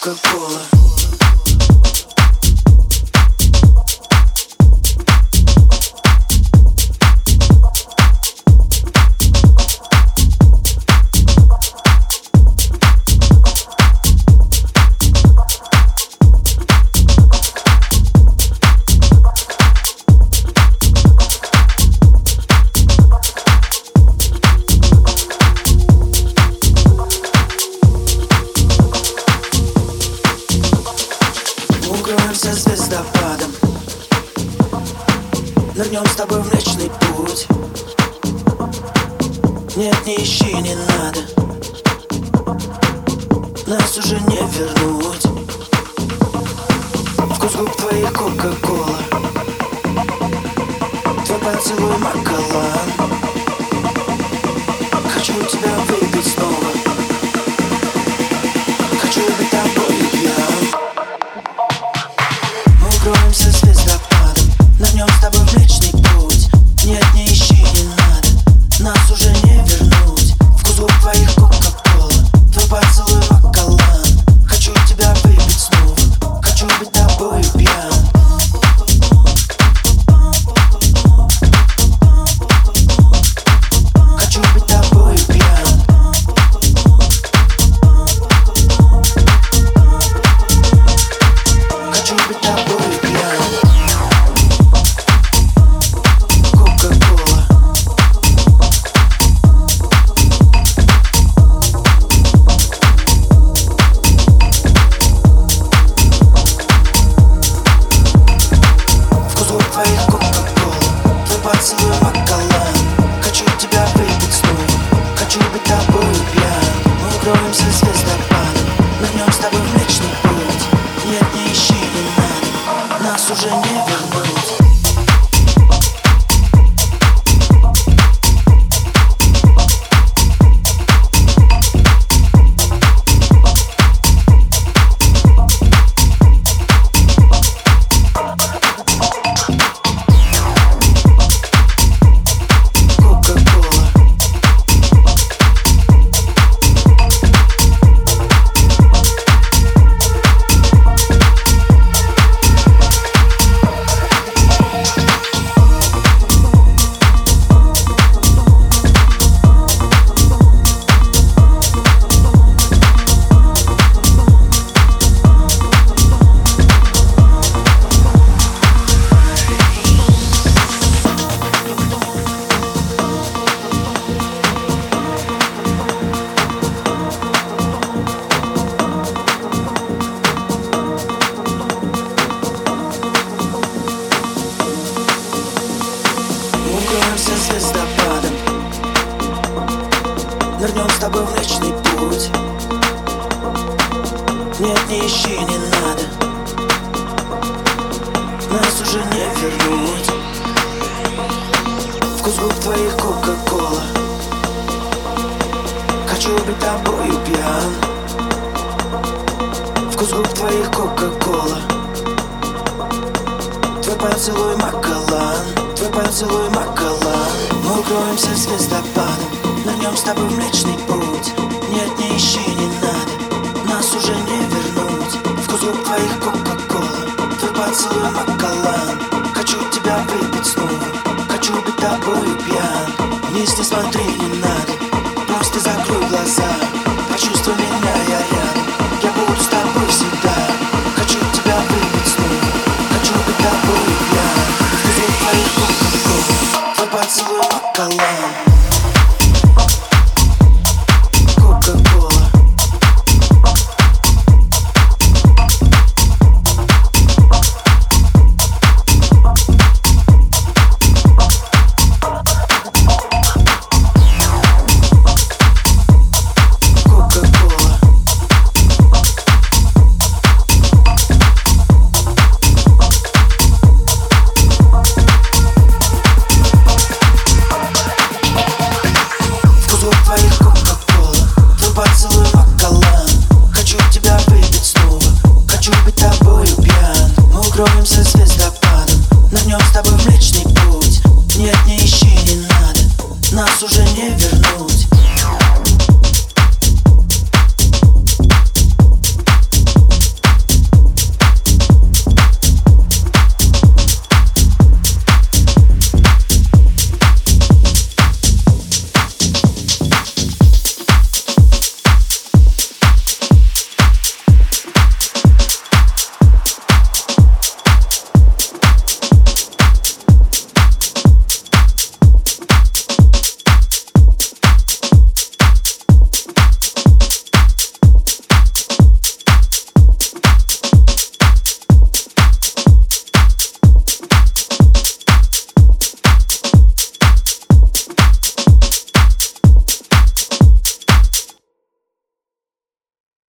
Кока-кола Укроемся звездопадом. Нырнем с тобой в вечный путь. Нет, не ищи, не надо. Нас уже не вернуть. Вкус губ твоих кока-кола Твой поцелуй макалан уже не вернуть путь. Нет, не ищи, не надо. Нас уже не вернуть. Вкус губ твоих кока-кола. Хочу быть тобою пьян. Вкус губ твоих кока-кола. Твой поцелуй макалан Твой поцелуй макалан Мы укроемся звездопадом. Нырнем с тобой млечный путь уже не вернуть. Вкус губ твоих кока-кола Твой поцелуй макалан Хочу тебя выпить снова. Хочу быть тобою пьян. Вниз не смотри, не надо. Просто закрой глаза